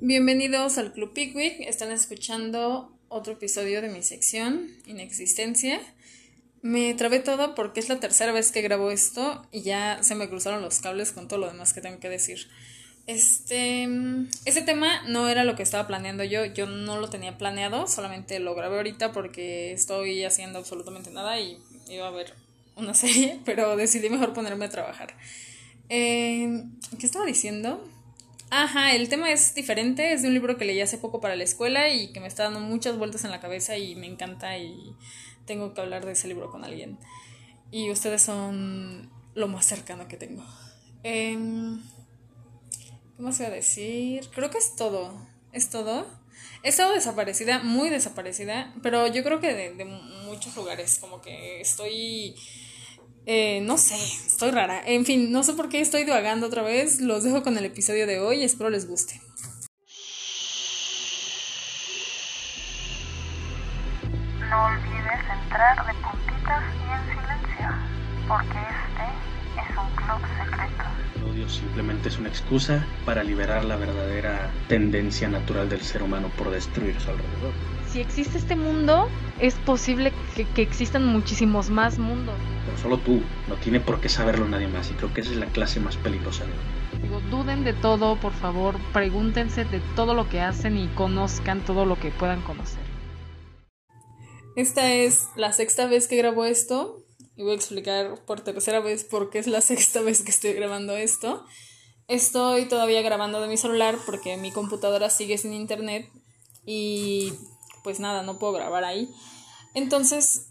Bienvenidos al Club Pickwick. Están escuchando otro episodio de mi sección Inexistencia. Me trabé todo porque es la tercera vez que grabo esto y ya se me cruzaron los cables con todo lo demás que tengo que decir. Este, ese tema no era lo que estaba planeando yo, yo no lo tenía planeado, solamente lo grabé ahorita porque estoy haciendo absolutamente nada y iba a ver una serie, pero decidí mejor ponerme a trabajar. Eh, ¿Qué estaba diciendo? Ajá, el tema es diferente, es de un libro que leí hace poco para la escuela y que me está dando muchas vueltas en la cabeza y me encanta y tengo que hablar de ese libro con alguien. Y ustedes son lo más cercano que tengo. Eh, ¿Qué más iba a decir? Creo que es todo. ¿Es todo? He estado desaparecida, muy desaparecida, pero yo creo que de, de muchos lugares, como que estoy eh, no sé, estoy rara. En fin, no sé por qué estoy divagando otra vez. Los dejo con el episodio de hoy. Espero les guste. No olvides entrar de puntitas y en silencio, porque este es un club secreto. El odio simplemente es una excusa para liberar la verdadera tendencia natural del ser humano por destruir su alrededor. Si existe este mundo, es posible que, que existan muchísimos más mundos pero solo tú, no tiene por qué saberlo nadie más y creo que esa es la clase más peligrosa de hoy. Digo, duden de todo, por favor, pregúntense de todo lo que hacen y conozcan todo lo que puedan conocer. Esta es la sexta vez que grabo esto y voy a explicar por tercera vez por qué es la sexta vez que estoy grabando esto. Estoy todavía grabando de mi celular porque mi computadora sigue sin internet y pues nada, no puedo grabar ahí. Entonces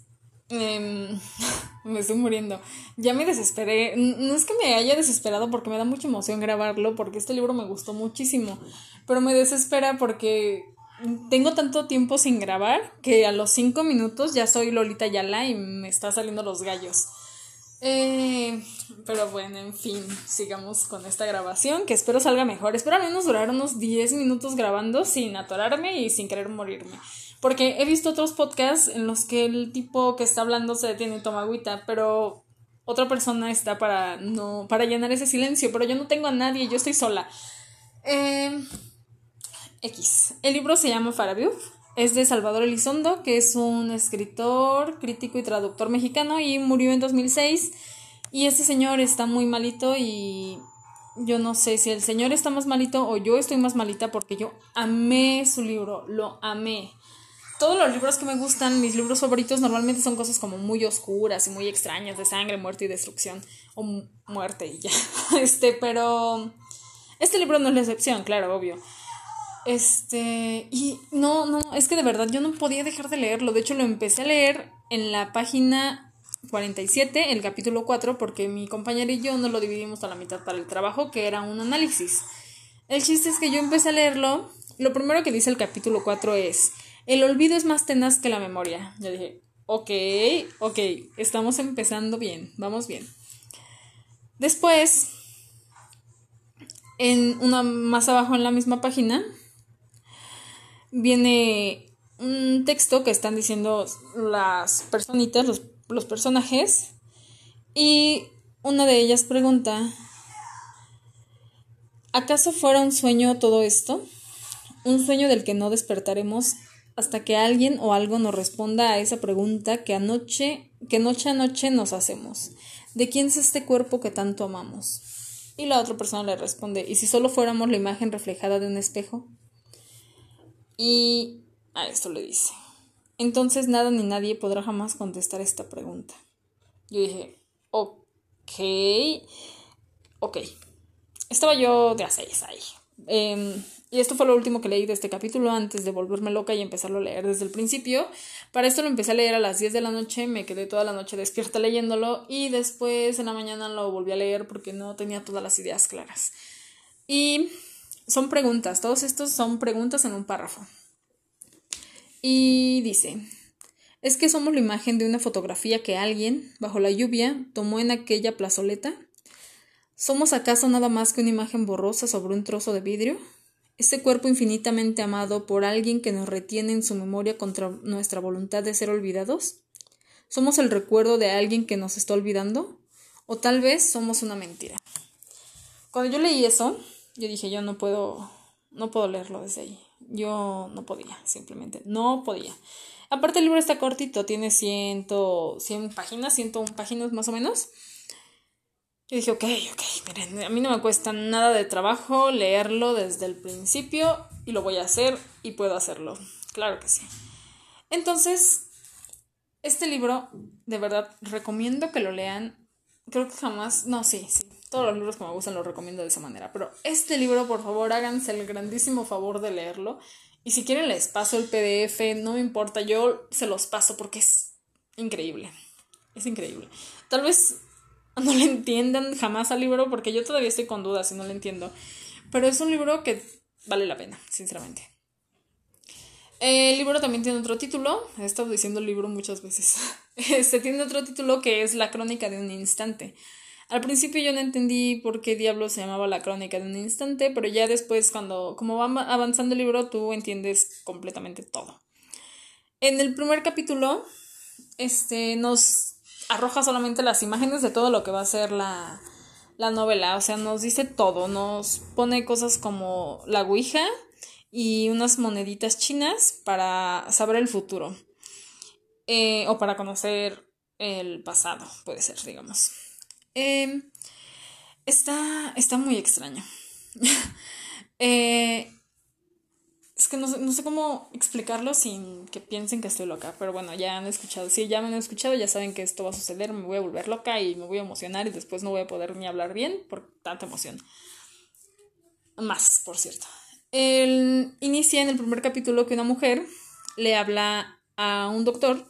Em, me estoy muriendo. Ya me desesperé. No es que me haya desesperado porque me da mucha emoción grabarlo, porque este libro me gustó muchísimo. Pero me desespera porque tengo tanto tiempo sin grabar que a los cinco minutos ya soy Lolita Yala y me está saliendo los gallos. Eh, pero bueno, en fin, sigamos con esta grabación que espero salga mejor. Espero al menos durar unos 10 minutos grabando sin atorarme y sin querer morirme. Porque he visto otros podcasts en los que el tipo que está hablando se detiene y toma agüita, pero otra persona está para no para llenar ese silencio, pero yo no tengo a nadie, yo estoy sola. Eh, X. El libro se llama Farabiuf. Es de Salvador Elizondo, que es un escritor, crítico y traductor mexicano y murió en 2006. Y este señor está muy malito y yo no sé si el señor está más malito o yo estoy más malita porque yo amé su libro, lo amé todos los libros que me gustan, mis libros favoritos normalmente son cosas como muy oscuras y muy extrañas, de sangre, muerte y destrucción, o muerte y ya. Este, pero este libro no es la excepción, claro, obvio. Este, y no, no, es que de verdad yo no podía dejar de leerlo. De hecho, lo empecé a leer en la página 47, el capítulo 4, porque mi compañera y yo no lo dividimos a la mitad para el trabajo, que era un análisis. El chiste es que yo empecé a leerlo. Lo primero que dice el capítulo 4 es el olvido es más tenaz que la memoria. Yo dije, ok, ok, estamos empezando bien, vamos bien. Después, en una más abajo en la misma página, viene un texto que están diciendo las personitas, los, los personajes, y una de ellas pregunta, ¿acaso fuera un sueño todo esto? Un sueño del que no despertaremos hasta que alguien o algo nos responda a esa pregunta que anoche, que noche a noche nos hacemos. ¿De quién es este cuerpo que tanto amamos? Y la otra persona le responde, ¿y si solo fuéramos la imagen reflejada de un espejo? Y a esto le dice, entonces nada ni nadie podrá jamás contestar esta pregunta. Yo dije, ok, ok. Estaba yo de a seis ahí. Eh, y esto fue lo último que leí de este capítulo antes de volverme loca y empezarlo a leer desde el principio. Para esto lo empecé a leer a las 10 de la noche, me quedé toda la noche despierta leyéndolo y después en la mañana lo volví a leer porque no tenía todas las ideas claras. Y son preguntas, todos estos son preguntas en un párrafo. Y dice, ¿es que somos la imagen de una fotografía que alguien, bajo la lluvia, tomó en aquella plazoleta? ¿Somos acaso nada más que una imagen borrosa sobre un trozo de vidrio? Este cuerpo infinitamente amado por alguien que nos retiene en su memoria contra nuestra voluntad de ser olvidados? ¿Somos el recuerdo de alguien que nos está olvidando? ¿O tal vez somos una mentira? Cuando yo leí eso, yo dije, yo no puedo, no puedo leerlo desde ahí. Yo no podía, simplemente, no podía. Aparte el libro está cortito, tiene 100, 100 páginas, 101 páginas más o menos. Yo dije, ok, ok, miren, a mí no me cuesta nada de trabajo leerlo desde el principio y lo voy a hacer y puedo hacerlo. Claro que sí. Entonces, este libro, de verdad, recomiendo que lo lean. Creo que jamás, no, sí, sí, todos los libros que me gustan los recomiendo de esa manera, pero este libro, por favor, háganse el grandísimo favor de leerlo. Y si quieren les paso el PDF, no me importa, yo se los paso porque es increíble. Es increíble. Tal vez no le entiendan jamás al libro porque yo todavía estoy con dudas y no le entiendo. Pero es un libro que vale la pena, sinceramente. El libro también tiene otro título, he estado diciendo el libro muchas veces. Este tiene otro título que es La crónica de un instante. Al principio yo no entendí por qué diablo se llamaba La crónica de un instante, pero ya después cuando como va avanzando el libro tú entiendes completamente todo. En el primer capítulo este nos arroja solamente las imágenes de todo lo que va a ser la, la novela. O sea, nos dice todo. Nos pone cosas como la Ouija y unas moneditas chinas para saber el futuro. Eh, o para conocer el pasado, puede ser, digamos. Em, está, está muy extraño. eh, es que no, no, sé cómo explicarlo sin que piensen que estoy loca, pero bueno, ya han escuchado, si ya me han escuchado, ya saben que esto va a suceder, me voy a volver loca y me voy a emocionar y después no voy a poder ni hablar bien por tanta emoción. Más, por cierto. Él inicia en el primer capítulo que una mujer le habla a un doctor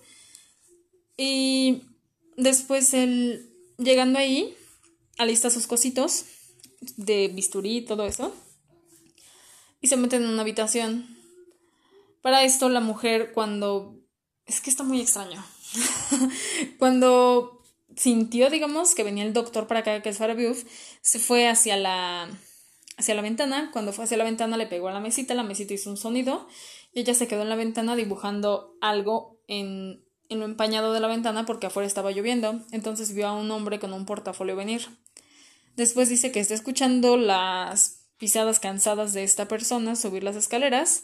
y después él, llegando ahí, alista sus cositos de bisturí y todo eso y se meten en una habitación. Para esto la mujer cuando... Es que está muy extraño. cuando sintió, digamos, que venía el doctor para acá, que es Farabiuf, se fue hacia la, hacia la ventana. Cuando fue hacia la ventana le pegó a la mesita, la mesita hizo un sonido y ella se quedó en la ventana dibujando algo en, en lo empañado de la ventana porque afuera estaba lloviendo. Entonces vio a un hombre con un portafolio venir. Después dice que está escuchando las pisadas cansadas de esta persona, subir las escaleras.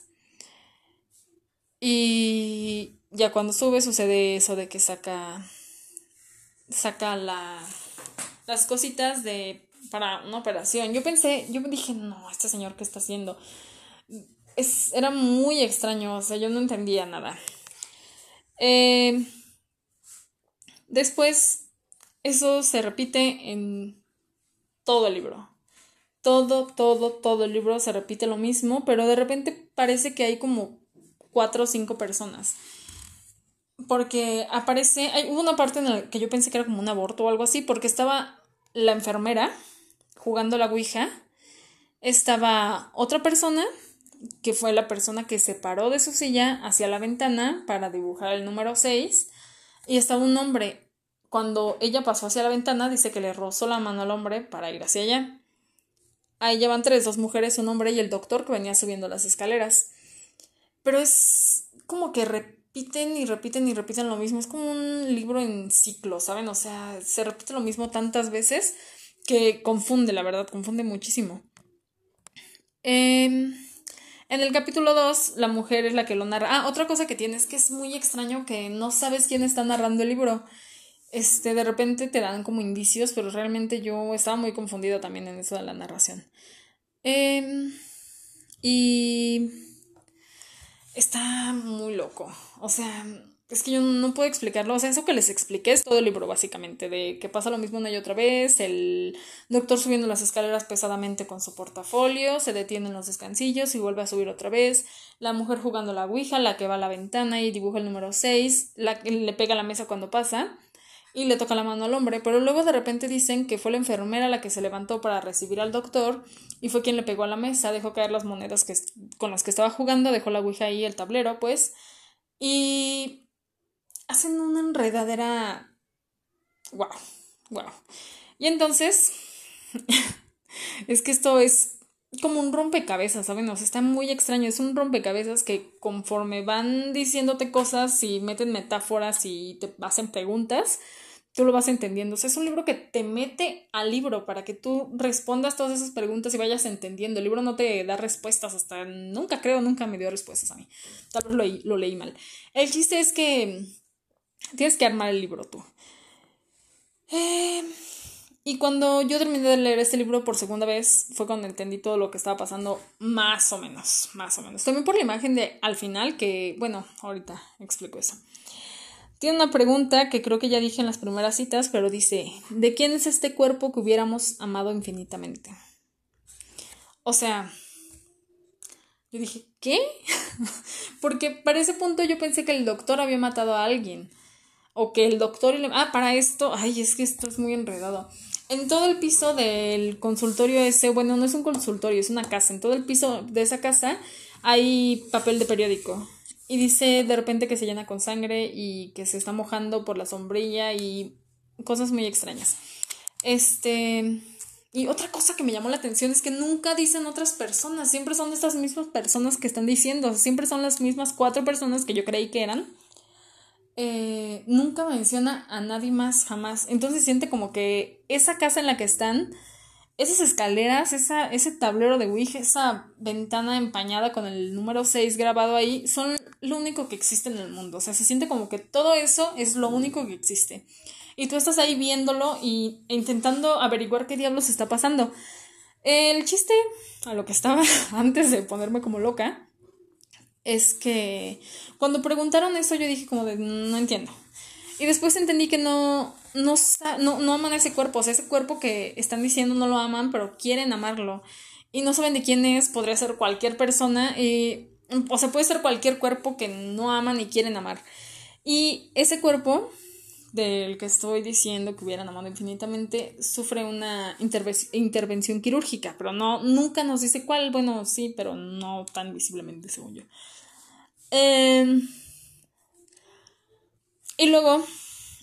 Y ya cuando sube sucede eso de que saca saca la, las cositas de para una operación. Yo pensé, yo dije, no, este señor qué está haciendo. Es, era muy extraño, o sea, yo no entendía nada. Eh, después, eso se repite en todo el libro todo, todo, todo el libro se repite lo mismo, pero de repente parece que hay como cuatro o cinco personas. Porque aparece, hay, hubo una parte en la que yo pensé que era como un aborto o algo así, porque estaba la enfermera jugando la Ouija, estaba otra persona, que fue la persona que se paró de su silla hacia la ventana para dibujar el número 6, y estaba un hombre. Cuando ella pasó hacia la ventana, dice que le rozó la mano al hombre para ir hacia allá. Ahí llevan tres, dos mujeres, un hombre y el doctor que venía subiendo las escaleras. Pero es como que repiten y repiten y repiten lo mismo. Es como un libro en ciclo, ¿saben? O sea, se repite lo mismo tantas veces que confunde, la verdad, confunde muchísimo. Em, en el capítulo 2, la mujer es la que lo narra. Ah, otra cosa que tiene es que es muy extraño que no sabes quién está narrando el libro este, de repente te dan como indicios, pero realmente yo estaba muy confundida también en eso de la narración. Em, y está muy loco. O sea, es que yo no puedo explicarlo. O sea, eso que les expliqué es todo el libro, básicamente, de que pasa lo mismo una y otra vez. El doctor subiendo las escaleras pesadamente con su portafolio, se detiene en los descansillos y vuelve a subir otra vez. La mujer jugando la ouija, la que va a la ventana y dibuja el número 6, la que le pega a la mesa cuando pasa y le toca la mano al hombre, pero luego de repente dicen que fue la enfermera la que se levantó para recibir al doctor y fue quien le pegó a la mesa, dejó caer las monedas que, con las que estaba jugando, dejó la ouija ahí, el tablero, pues, y hacen una enredadera... ¡Wow! ¡Wow! Y entonces, es que esto es como un rompecabezas, ¿saben? O sea, está muy extraño. Es un rompecabezas que conforme van diciéndote cosas y meten metáforas y te hacen preguntas, tú lo vas entendiendo. O sea, es un libro que te mete al libro para que tú respondas todas esas preguntas y vayas entendiendo. El libro no te da respuestas hasta nunca creo, nunca me dio respuestas a mí. Tal vez lo, lo leí mal. El chiste es que tienes que armar el libro tú. Eh, y cuando yo terminé de leer este libro por segunda vez fue cuando entendí todo lo que estaba pasando, más o menos, más o menos. También por la imagen de al final, que bueno, ahorita explico eso. Tiene una pregunta que creo que ya dije en las primeras citas, pero dice, ¿de quién es este cuerpo que hubiéramos amado infinitamente? O sea, yo dije, ¿qué? Porque para ese punto yo pensé que el doctor había matado a alguien. O que el doctor... Ah, para esto... Ay, es que esto es muy enredado. En todo el piso del consultorio ese, bueno, no es un consultorio, es una casa. En todo el piso de esa casa hay papel de periódico. Y dice de repente que se llena con sangre y que se está mojando por la sombrilla y cosas muy extrañas. Este. Y otra cosa que me llamó la atención es que nunca dicen otras personas, siempre son estas mismas personas que están diciendo, siempre son las mismas cuatro personas que yo creí que eran. Eh, nunca menciona a nadie más jamás. Entonces siente como que esa casa en la que están esas escaleras, ese tablero de Ouija, esa ventana empañada con el número 6 grabado ahí, son lo único que existe en el mundo. O sea, se siente como que todo eso es lo único que existe. Y tú estás ahí viéndolo y, e intentando averiguar qué diablos está pasando. El chiste, a lo que estaba antes de ponerme como loca, es que cuando preguntaron eso yo dije como de no entiendo. Y después entendí que no, no, no, no aman ese cuerpo, o sea, ese cuerpo que están diciendo no lo aman, pero quieren amarlo. Y no saben de quién es, podría ser cualquier persona, o sea, puede ser cualquier cuerpo que no aman y quieren amar. Y ese cuerpo del que estoy diciendo que hubieran amado infinitamente sufre una intervención quirúrgica, pero no, nunca nos dice cuál, bueno, sí, pero no tan visiblemente, según yo. Eh, y luego,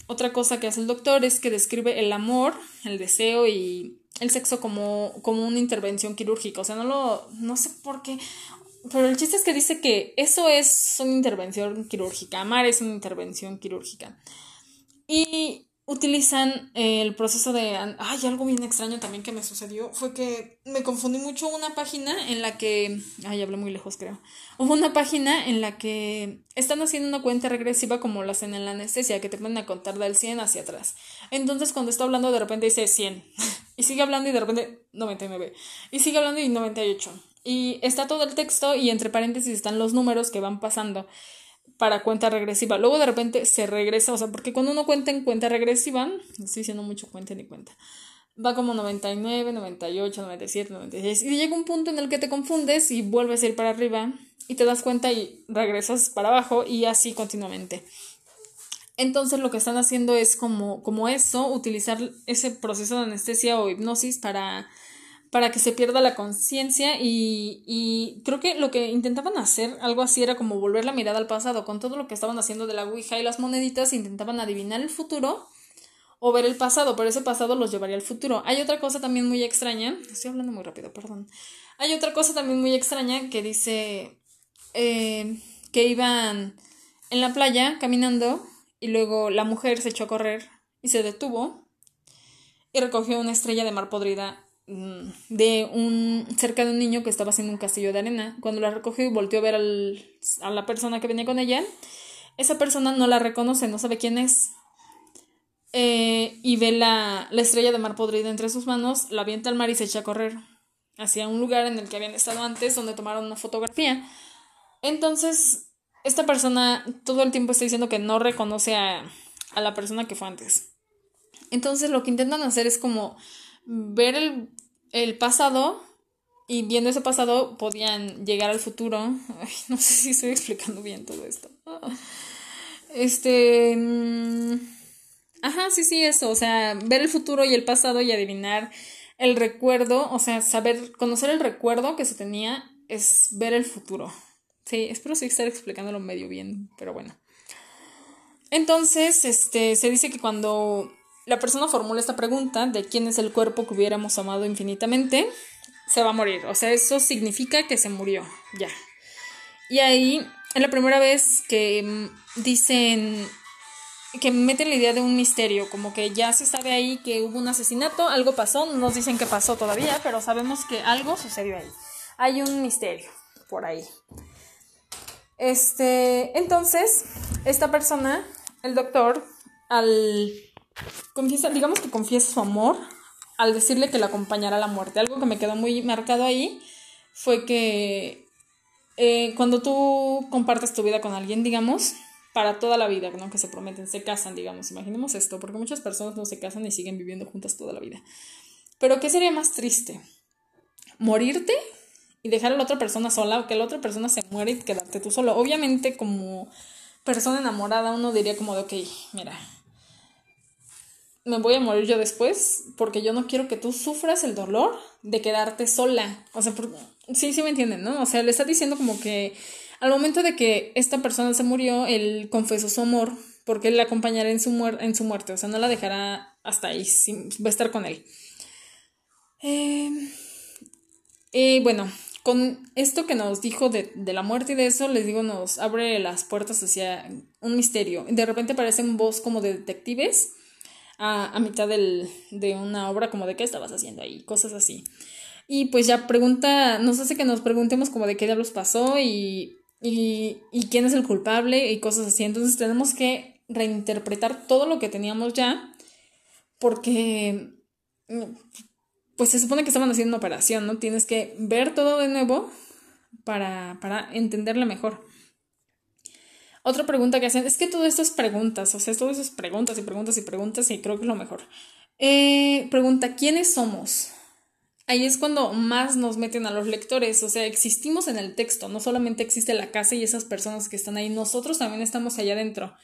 otra cosa que hace el doctor es que describe el amor, el deseo y el sexo como, como una intervención quirúrgica. O sea, no lo. no sé por qué. Pero el chiste es que dice que eso es una intervención quirúrgica. Amar es una intervención quirúrgica. Y utilizan el proceso de... Ay, algo bien extraño también que me sucedió fue que me confundí mucho una página en la que... Ay, hablé muy lejos creo. Hubo una página en la que están haciendo una cuenta regresiva como lo hacen en la anestesia, que te ponen a contar del 100 hacia atrás. Entonces cuando está hablando de repente dice 100 y sigue hablando y de repente 99 y sigue hablando y 98. Y está todo el texto y entre paréntesis están los números que van pasando para cuenta regresiva. Luego de repente se regresa, o sea, porque cuando uno cuenta en cuenta regresiva, estoy diciendo mucho cuenta ni cuenta, va como 99, 98, 97, 96 y llega un punto en el que te confundes y vuelves a ir para arriba y te das cuenta y regresas para abajo y así continuamente. Entonces lo que están haciendo es como, como eso, utilizar ese proceso de anestesia o hipnosis para para que se pierda la conciencia y, y, creo que lo que intentaban hacer, algo así, era como volver la mirada al pasado, con todo lo que estaban haciendo de la Ouija y las moneditas, intentaban adivinar el futuro o ver el pasado, pero ese pasado los llevaría al futuro. Hay otra cosa también muy extraña, estoy hablando muy rápido, perdón. Hay otra cosa también muy extraña que dice eh, que iban en la playa caminando y luego la mujer se echó a correr y se detuvo y recogió una estrella de mar podrida de un cerca de un niño que estaba haciendo un castillo de arena. Cuando la recogió y volteó a ver al, a la persona que venía con ella, esa persona no la reconoce, no sabe quién es. Eh, y ve la, la estrella de mar podrida entre sus manos, la avienta al mar y se echa a correr hacia un lugar en el que habían estado antes, donde tomaron una fotografía. Entonces, esta persona todo el tiempo está diciendo que no reconoce a, a la persona que fue antes. Entonces, lo que intentan hacer es como ver el, el pasado y viendo ese pasado podían llegar al futuro. no sé si estoy explicando bien todo esto. Este... Mm, ajá, sí, sí, eso. O sea, ver el futuro y el pasado y adivinar el recuerdo. O sea, saber, conocer el recuerdo que se tenía es ver el futuro. Sí, espero sí estar explicándolo medio bien, pero bueno. Entonces, este, se dice que cuando la persona formula esta pregunta de quién es el cuerpo que hubiéramos amado infinitamente, se va a morir. O sea, eso significa que se murió, ya. Y ahí es la primera vez que mm, dicen que meten la idea de un misterio, como que ya se sabe ahí que hubo un asesinato, algo pasó, no nos dicen qué pasó todavía, pero sabemos que algo sucedió ahí. Hay un misterio por ahí. Este, entonces, esta persona, el doctor, al confiesa, digamos que confiesa su amor al decirle que la acompañará a la muerte. Algo que me quedó muy marcado ahí fue que eh, cuando tú compartes tu vida con alguien, digamos, para toda la vida, ¿no? Que se prometen, se casan, digamos, imaginemos esto, porque muchas personas no se casan y siguen viviendo juntas toda la vida. Pero ¿qué sería más triste? ¿Morirte y dejar a la otra persona sola o que la otra persona se muere y quedarte tú solo. Obviamente como persona enamorada uno diría como de, ok, mira, me voy a morir yo después porque yo no quiero que tú sufras el dolor de quedarte sola. O sea, sí, sí me entienden, ¿no? O sea, le está diciendo como que al momento de que esta persona se murió, él confesó su amor porque él la acompañará en su, en su muerte, o sea, no la dejará hasta ahí, va a estar con él. Eh, y bueno, con esto que nos dijo de, la muerte y de eso, les digo, nos abre las puertas hacia un misterio. De repente aparecen voz como de detectives a, mitad de una obra como de qué estabas haciendo ahí, cosas así. Y pues ya pregunta, nos hace que nos preguntemos como de qué diablos pasó y, y, y quién es el culpable y cosas así. Entonces tenemos que reinterpretar todo lo que teníamos ya porque pues se supone que estaban haciendo una operación, ¿no? Tienes que ver todo de nuevo para, para entenderla mejor. Otra pregunta que hacen, es que todo esto es preguntas, o sea, todo eso es preguntas y preguntas y preguntas y creo que es lo mejor. Eh, pregunta, ¿quiénes somos? Ahí es cuando más nos meten a los lectores, o sea, existimos en el texto, no solamente existe la casa y esas personas que están ahí, nosotros también estamos allá adentro.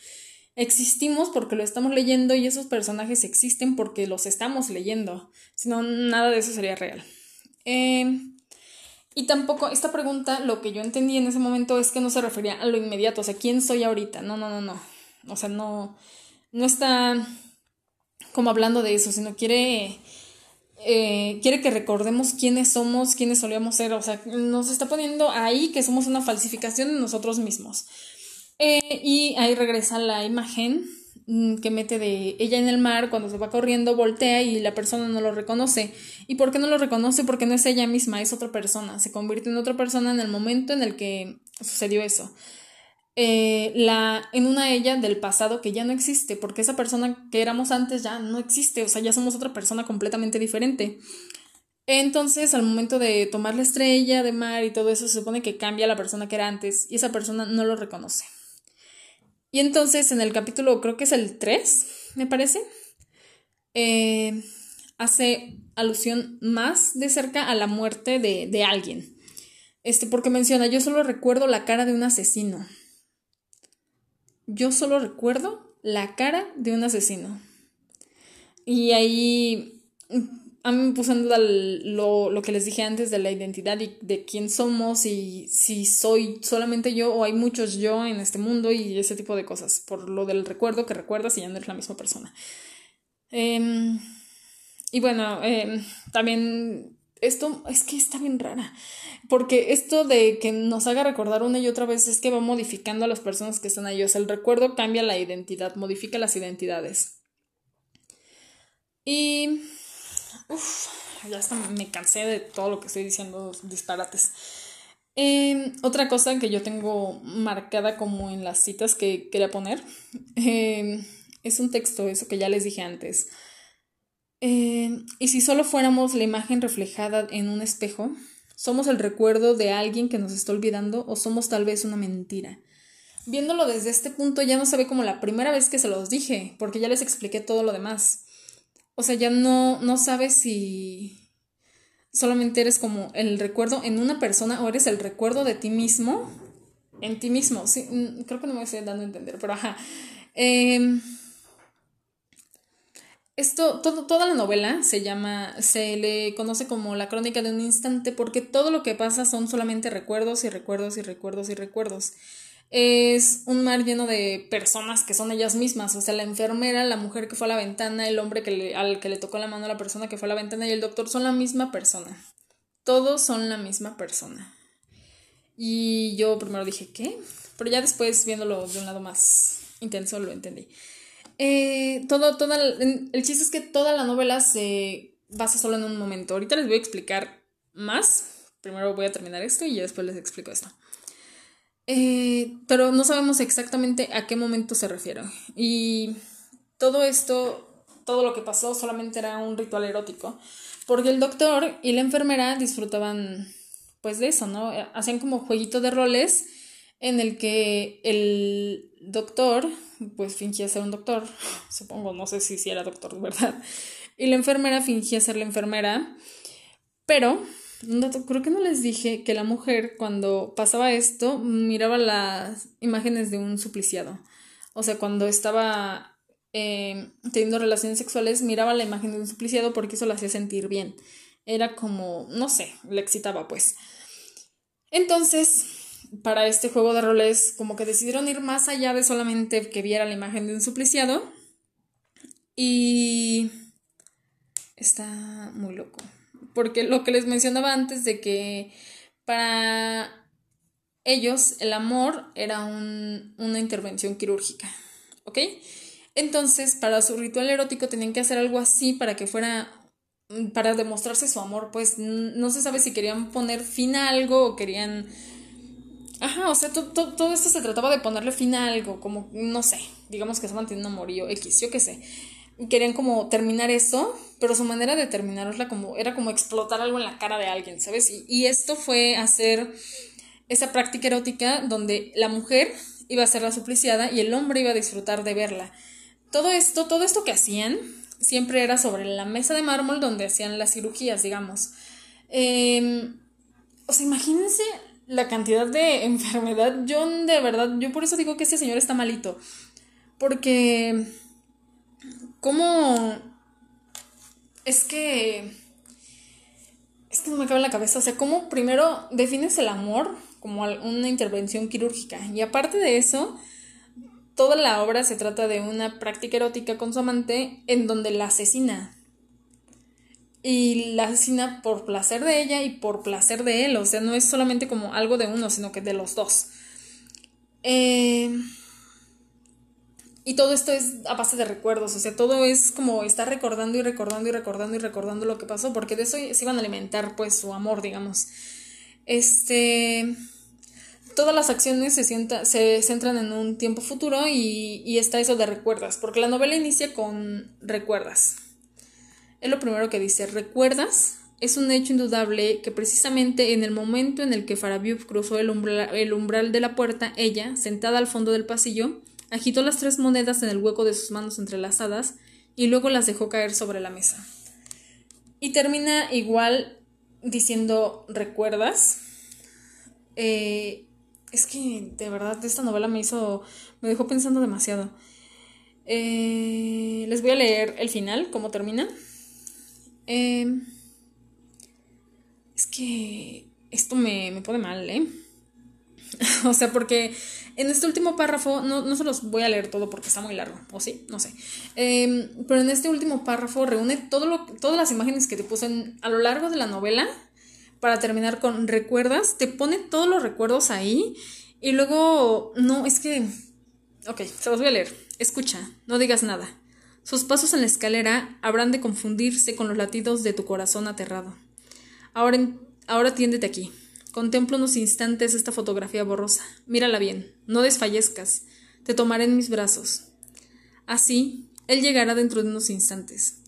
Existimos porque lo estamos leyendo y esos personajes existen porque los estamos leyendo. Si no, nada de eso sería real. Em, y tampoco, esta pregunta, lo que yo entendí en ese momento es que no se refería a lo inmediato, o sea, ¿quién soy ahorita? No, no, no, no. O sea, no, no está como hablando de eso, sino quiere, eh, quiere que recordemos quiénes somos, quiénes solíamos ser, o sea, nos está poniendo ahí que somos una falsificación de nosotros mismos. Eh, y ahí regresa la imagen que mete de ella en el mar, cuando se va corriendo, voltea y la persona no lo reconoce. ¿Y por qué no lo reconoce? Porque no es ella misma, es otra persona. Se convierte en otra persona en el momento en el que sucedió eso. Eh, la, en una ella del pasado que ya no existe, porque esa persona que éramos antes ya no existe, o sea, ya somos otra persona completamente diferente. Entonces, al momento de tomar la estrella de mar y todo eso, se supone que cambia la persona que era antes y esa persona no lo reconoce. Y entonces en el capítulo, creo que es el 3, me parece, eh, hace alusión más de cerca a la muerte de, de alguien. Este, porque menciona, yo solo recuerdo la cara de un asesino. Yo solo recuerdo la cara de un asesino. Y ahí a mí me puso en duda lo, lo, que les dije antes de la identidad y de quién somos y si soy solamente yo o hay muchos yo en este mundo y ese tipo de cosas, por lo del recuerdo que recuerdas y ya no eres la misma persona. Em, y bueno, em, también esto es que está bien rara, porque esto de que nos haga recordar una y otra vez es que va modificando a las personas que están ahí, o sea, el recuerdo cambia la identidad, modifica las identidades. Y Uf, ya me cansé de todo lo que estoy diciendo, disparates. Em, otra cosa que yo tengo marcada como en las citas que quería poner em, es un texto, eso que ya les dije antes. Em, y si solo fuéramos la imagen reflejada en un espejo, ¿somos el recuerdo de alguien que nos está olvidando o somos tal vez una mentira? Viéndolo desde este punto ya no se ve como la primera vez que se los dije, porque ya les expliqué todo lo demás. O sea, ya no, no sabes si solamente eres como el recuerdo en una persona o eres el recuerdo de ti mismo en ti mismo. Sí, mm, creo que no me estoy dando a entender, pero ajá. Em, esto, todo, toda la novela se llama, se le conoce como la crónica de un instante porque todo lo que pasa son solamente recuerdos y recuerdos y recuerdos y recuerdos es un mar lleno de personas que son ellas mismas, o sea, la enfermera, la mujer que fue a la ventana, el hombre que al que le tocó la mano a la persona que fue a la ventana y el doctor son la misma persona. Todos son la misma persona. Y yo primero dije, ¿qué? Pero ya después, viéndolo de un lado más intenso, lo entendí. eh, todo, toda, el el chiste es que toda la novela se basa solo en un momento. Ahorita les voy a explicar más. Primero voy a terminar esto y ya después les explico esto. Eh, pero no sabemos exactamente a qué momento se refiere. Y todo esto, todo lo que pasó solamente era un ritual erótico. Porque el doctor y la enfermera disfrutaban pues de eso, ¿no? Hacían como jueguito de roles en el que el doctor pues fingía ser un doctor, supongo, no sé si, si era doctor verdad, y la enfermera fingía ser la enfermera, pero un dato, creo que no les dije que la mujer cuando pasaba esto miraba las imágenes de un supliciado. O sea, cuando estaba eh, teniendo relaciones sexuales, miraba la imagen de un supliciado porque eso la hacía sentir bien. Era como, no sé, le excitaba pues. Entonces, para este juego de roles, como que decidieron ir más allá de solamente que viera la imagen de un supliciado. Y está muy loco. Porque lo que les mencionaba antes de que para ellos el amor era un- una intervención quirúrgica. ¿Ok? Entonces, para su ritual erótico tenían que hacer algo así para que fuera para demostrarse su amor, pues no se sabe si querían poner fin a algo o querían Ajá, o sea, to- to- todo esto se trataba de ponerle fin a algo, como, no sé, digamos que se mantiene un X, yo qué sé. Querían como terminar eso, pero su manera de terminarla como, era como explotar algo en la cara de alguien, ¿sabes? Y, y esto fue hacer esa práctica erótica donde la mujer iba a ser la supliciada y el hombre iba a disfrutar de verla. Todo esto, todo esto que hacían, siempre era sobre la mesa de mármol donde hacían las cirugías, digamos. Em, o sea, imagínense la cantidad de enfermedad. Yo, de verdad, yo por eso digo que este señor está malito. Porque. ¿Cómo.? Es que. Es que no me cabe en la cabeza. O sea, ¿cómo primero defines el amor como una intervención quirúrgica? Y aparte de eso, toda la obra se trata de una práctica erótica con su amante en donde la asesina y la asesina por placer de ella y por placer de él. O sea, no es solamente como algo de uno, sino que de los dos. Eh, y todo esto es a base de recuerdos, o sea, todo es como estar recordando y recordando y recordando y recordando lo que pasó, porque de eso se iban a alimentar pues su amor, digamos. Este... Todas las acciones se, sienta- se centran en un tiempo futuro y, y está eso de recuerdas, porque la novela inicia con recuerdas. Es lo primero que dice. ¿Recuerdas? Es un hecho indudable que precisamente en el momento en el que Farabiuf cruzó el umbral, el umbral de la puerta, ella, sentada al fondo del pasillo, agitó las tres monedas en el hueco de sus manos entrelazadas y luego las dejó caer sobre la mesa. Y termina igual diciendo ¿recuerdas? Eh, es que de verdad esta novela me hizo, me dejó pensando demasiado. Eh, les voy a leer el final, cómo termina. Eh, es que esto me, me pone mal, ¿eh? o sea, porque en este último párrafo, no, no se los voy a leer todo porque está muy largo, o sí, no sé. Eh, pero en este último párrafo reúne todo lo, todas las imágenes que te puse en- a lo largo de la novela para terminar con recuerdas, te pone todos los recuerdos ahí y luego, no, es que, ok, se los voy a leer. Escucha, no digas nada. Sus pasos en la escalera habrán de confundirse con los latidos de tu corazón aterrado. Ahora, ahora tiéndete aquí. Contemplo unos instantes esta fotografía borrosa. Mírala bien, no desfallezcas. Te tomaré en mis brazos. Así, él llegará dentro de unos instantes.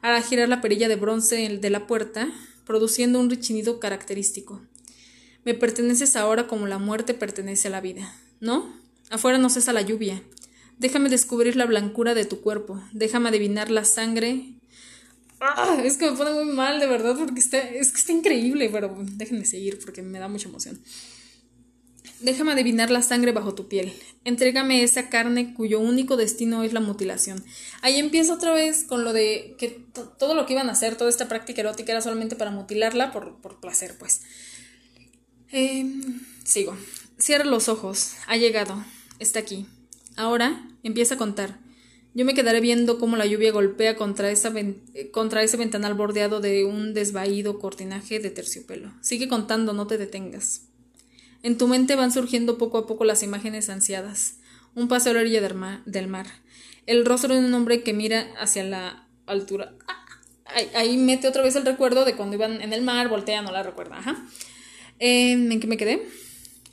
Hará girar la perilla de bronce de la puerta, produciendo un rechinido característico. Me perteneces ahora como la muerte pertenece a la vida, ¿no? Afuera no cesa la lluvia. Déjame descubrir la blancura de tu cuerpo. Déjame adivinar la sangre. Ah, es que me pone muy mal, de verdad, porque está, es que está increíble, pero déjenme seguir porque me da mucha emoción. Déjame adivinar la sangre bajo tu piel. Entrégame esa carne cuyo único destino es la mutilación. Ahí empieza otra vez con lo de que to- todo lo que iban a hacer, toda esta práctica erótica era solamente para mutilarla por, por placer, pues. Em, sigo. Cierra los ojos. Ha llegado. Está aquí. Ahora empieza a contar. Yo me quedaré viendo cómo la lluvia golpea contra, esa eh, contra ese ventanal bordeado de un desvaído cortinaje de terciopelo. Sigue contando, no te detengas. En tu mente van surgiendo poco a poco las imágenes ansiadas. Un paseo a la orilla del mar. El rostro de un hombre que mira hacia la altura. Ah, ahí, ahí mete otra vez el recuerdo de cuando iban en el mar, voltea, no la recuerda. Ajá. Eh, ¿En qué me quedé?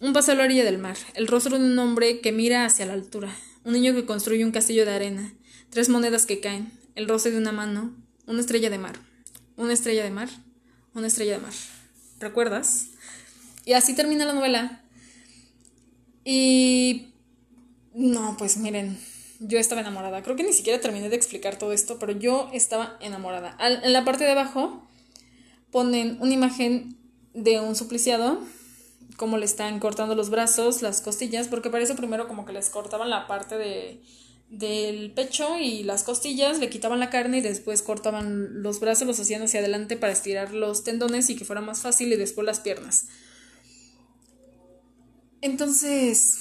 Un paseo a la orilla del mar. El rostro de un hombre que mira hacia la altura. Un niño que construye un castillo de arena. Tres monedas que caen. El roce de una mano. Una estrella de mar. Una estrella de mar. Una estrella de mar. ¿Recuerdas? Y así termina la novela. Y... No, pues miren, yo estaba enamorada. Creo que ni siquiera terminé de explicar todo esto, pero yo estaba enamorada. En la parte de abajo ponen una imagen de un supliciado, como le están cortando los brazos, las costillas, porque parece primero como que les cortaban la parte de, del pecho y las costillas, le quitaban la carne y después cortaban los brazos, los hacían hacia adelante para estirar los tendones y que fuera más fácil y después las piernas. Entonces,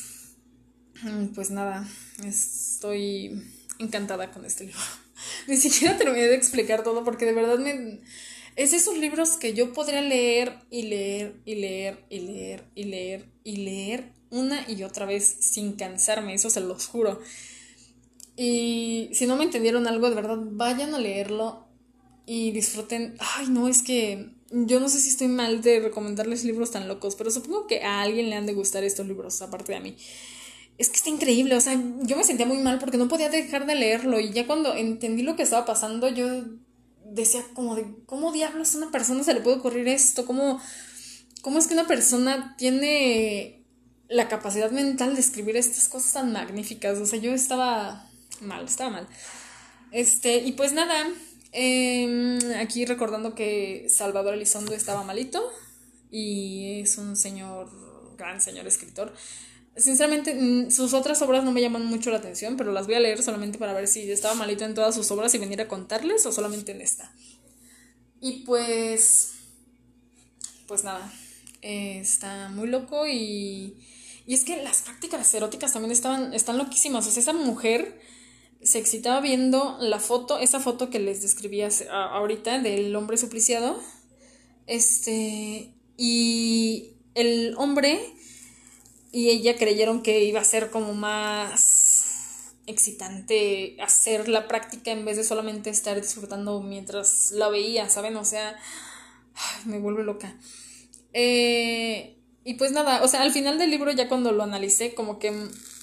mm, pues nada, estoy encantada con este libro. Ni siquiera terminé de explicar todo porque de verdad me... Es esos libros que yo podría leer y leer y leer y leer y leer y leer una y otra vez sin cansarme, eso se los juro. Y si no me entendieron algo, de verdad, vayan a leerlo y disfruten. Ay, no, es que yo no sé si estoy mal de recomendarles libros tan locos, pero supongo que a alguien le han de gustar estos libros, aparte de a mí. Es que está increíble, o sea, yo me sentía muy mal porque no podía dejar de leerlo y ya cuando entendí lo que estaba pasando, yo decía como de, ¿cómo diablos a una persona se le puede ocurrir esto? ¿Cómo, cómo es que una persona tiene la capacidad mental de escribir estas cosas tan magníficas? O sea, yo estaba mal, estaba mal. Este, y pues nada, eh, aquí recordando que Salvador Elizondo estaba malito y es un señor, gran señor escritor. Sinceramente, mm, sus otras obras no me llaman mucho la atención, pero las voy a leer solamente para ver si estaba malito en todas sus obras y venir a contarles o solamente en esta. Y pues, pues nada, eh, está muy loco y, y es que las prácticas eróticas también estaban, están loquísimas. O sea, esa mujer se excitaba viendo la foto, esa foto que les describí ahorita del hombre supliciado. Este, y el hombre y ella creyeron que iba a ser como más excitante hacer la práctica en vez de solamente estar disfrutando mientras la veía, ¿saben? O sea, me vuelve loca. Eh, y pues nada, o sea, al final del libro ya cuando lo analicé, como que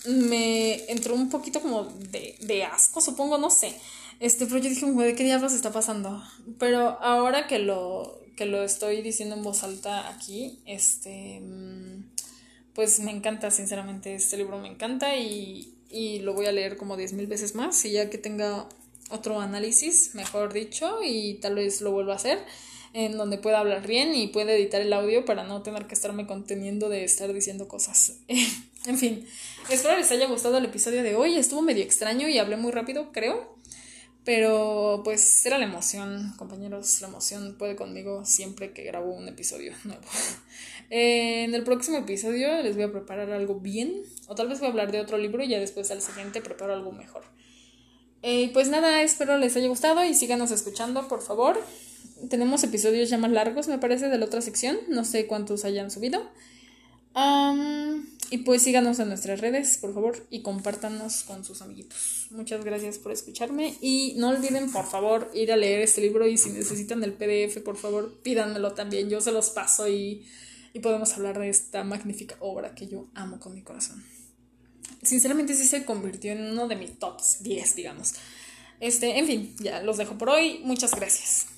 me entró un poquito como de, de asco, supongo, no sé. Este, pero yo dije, güey, ¿qué diablos está pasando? Pero ahora que lo, que lo estoy diciendo en voz alta aquí, este, mm, pues me encanta, sinceramente, este libro me encanta y, y lo voy a leer como 10.000 veces más y ya que tenga otro análisis, mejor dicho, y tal vez lo vuelva a hacer, en donde pueda hablar bien y pueda editar el audio para no tener que estarme conteniendo de estar diciendo cosas. en fin, espero les haya gustado el episodio de hoy, estuvo medio extraño y hablé muy rápido, creo. Pero pues era la emoción, compañeros, la emoción puede conmigo siempre que grabo un episodio nuevo. Eh, en el próximo episodio les voy a preparar algo bien, o tal vez voy a hablar de otro libro y ya después al siguiente preparo algo mejor. Eh, pues nada, espero les haya gustado y síganos escuchando, por favor. Tenemos episodios ya más largos, me parece, de la otra sección, no sé cuántos hayan subido. Am, y pues síganos en nuestras redes, por favor, y compártanos con sus amiguitos. Muchas gracias por escucharme y no olviden, por favor, ir a leer este libro y si necesitan el PDF, por favor, pídanmelo también. Yo se los paso y, y podemos hablar de esta magnífica obra que yo amo con mi corazón. Sinceramente sí se convirtió en uno de mis tops 10, digamos. Este, en fin, ya los dejo por hoy. Muchas gracias.